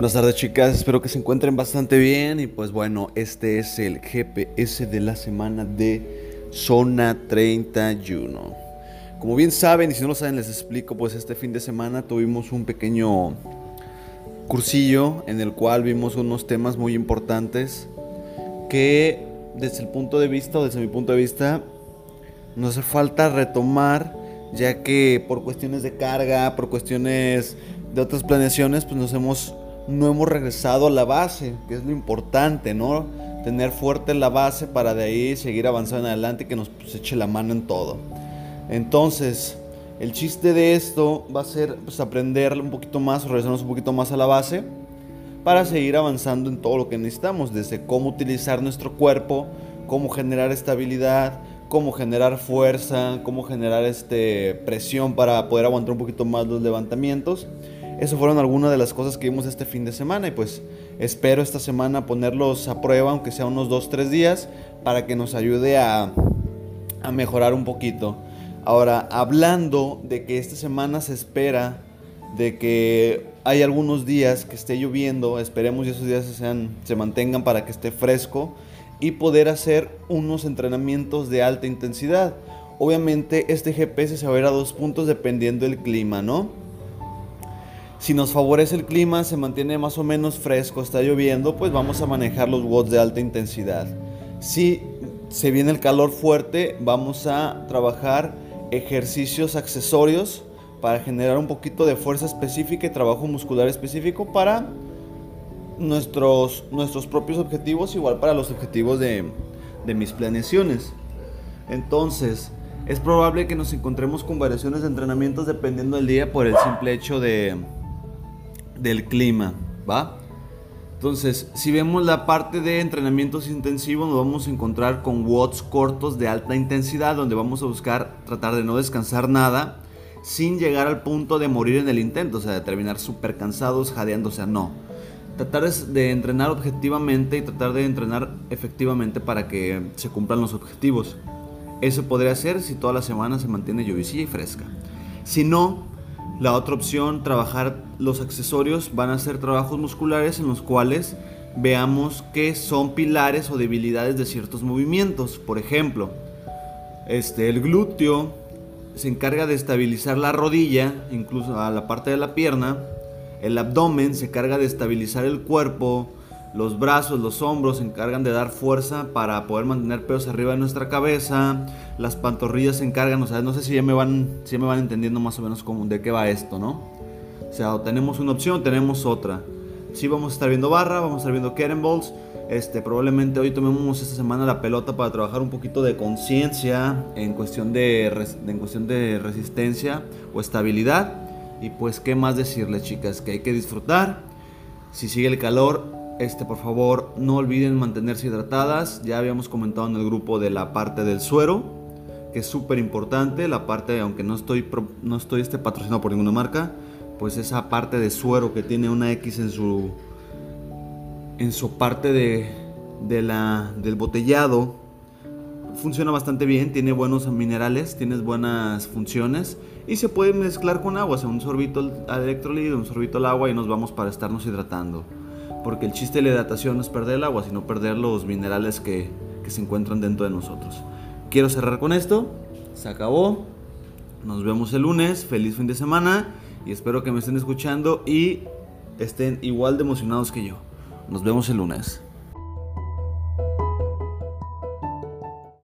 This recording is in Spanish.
Buenas tardes chicas, espero que se encuentren bastante bien y pues bueno, este es el GPS de la semana de Zona 31. Como bien saben y si no lo saben les explico, pues este fin de semana tuvimos un pequeño cursillo en el cual vimos unos temas muy importantes que desde el punto de vista o desde mi punto de vista nos hace falta retomar ya que por cuestiones de carga, por cuestiones de otras planeaciones, pues nos hemos no hemos regresado a la base, que es lo importante, ¿no? Tener fuerte la base para de ahí seguir avanzando adelante y que nos pues, eche la mano en todo. Entonces, el chiste de esto va a ser pues, aprender un poquito más, regresarnos un poquito más a la base para seguir avanzando en todo lo que necesitamos, desde cómo utilizar nuestro cuerpo, cómo generar estabilidad, cómo generar fuerza, cómo generar este, presión para poder aguantar un poquito más los levantamientos eso fueron algunas de las cosas que vimos este fin de semana y pues espero esta semana ponerlos a prueba, aunque sea unos 2-3 días, para que nos ayude a, mejorar un poquito. Ahora, hablando de que esta semana se espera de que hay algunos días que esté lloviendo, esperemos y esos días se, sean, se mantengan para que esté fresco y poder hacer unos entrenamientos de alta intensidad. Obviamente este GPS se va a ver a dos puntos dependiendo del clima, ¿no? Si nos favorece el clima, se mantiene más o menos fresco, está lloviendo, pues vamos a manejar los watts de alta intensidad. Si se viene el calor fuerte, vamos a trabajar ejercicios accesorios para generar un poquito de fuerza específica y trabajo muscular específico para nuestros, nuestros propios objetivos, igual para los objetivos de, de mis planeaciones. Entonces, es probable que nos encontremos con variaciones de entrenamientos dependiendo del día por el simple hecho de del clima, ¿va? Entonces, si vemos la parte de entrenamientos intensivos, nos vamos a encontrar con watts cortos de alta intensidad, donde vamos a buscar tratar de no descansar nada sin llegar al punto de morir en el intento, o sea, de terminar súper cansados, jadeando, o sea, no. Tratar de entrenar objetivamente y tratar de entrenar efectivamente para que se cumplan los objetivos. Eso podría ser si toda la semana se mantiene llovizilla y fresca. Si no, la otra opción, trabajar los accesorios, van a ser trabajos musculares en los cuales veamos que son pilares o debilidades de ciertos movimientos. Por ejemplo, este, el glúteo se encarga de estabilizar la rodilla, incluso a la parte de la pierna. El abdomen se encarga de estabilizar el cuerpo, los brazos, los hombros se encargan de dar fuerza para poder mantener pesos arriba de nuestra cabeza. Las pantorrillas se encargan, o sea, no sé si ya me van, si me van entendiendo más o menos cómo, de qué va esto, ¿no? O sea, tenemos una opción, tenemos otra. Sí vamos a estar viendo barra, vamos a estar viendo balls. Este, probablemente hoy tomemos esta semana la pelota para trabajar un poquito de conciencia en cuestión de, en cuestión de resistencia o estabilidad. Y pues, ¿qué más decirles, chicas? Que hay que disfrutar. Si sigue el calor, este, por favor, no olviden mantenerse hidratadas. Ya habíamos comentado en el grupo de la parte del suero, que es súper importante. La parte, aunque no estoy, no estoy este, patrocinado por ninguna marca, pues esa parte de suero que tiene una X en su, en su parte de, la, del botellado, funciona bastante bien, tiene buenos minerales, tiene buenas funciones y se puede mezclar con agua, o sea, un sorbito al electrolito, un sorbito al agua y nos vamos para estarnos hidratando porque el chiste de la hidratación no es perder el agua, sino perder los minerales que, que se encuentran dentro de nosotros. Quiero cerrar con esto, se acabó, nos vemos el lunes, feliz fin de semana y espero que me estén escuchando y estén igual de emocionados que yo. Nos vemos el lunes.